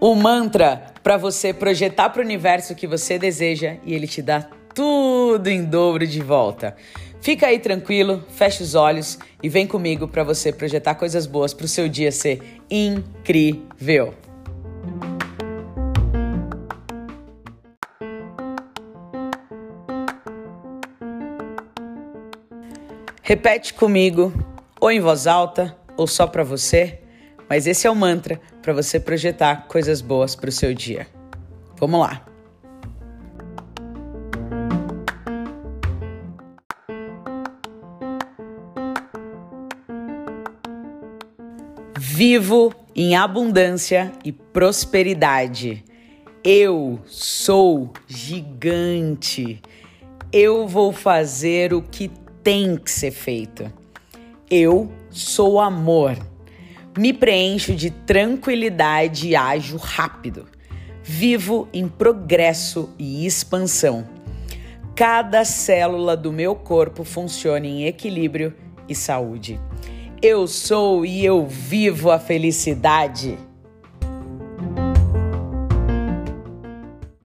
O mantra para você projetar para o universo que você deseja e ele te dá tudo em dobro de volta. Fica aí tranquilo, fecha os olhos e vem comigo para você projetar coisas boas para o seu dia ser incrível. Repete comigo, ou em voz alta, ou só para você, mas esse é o mantra para você projetar coisas boas para o seu dia. Vamos lá! Vivo em abundância e prosperidade. Eu sou gigante. Eu vou fazer o que tem que ser feito. Eu sou amor. Me preencho de tranquilidade e ajo rápido. Vivo em progresso e expansão. Cada célula do meu corpo funciona em equilíbrio e saúde. Eu sou e eu vivo a felicidade.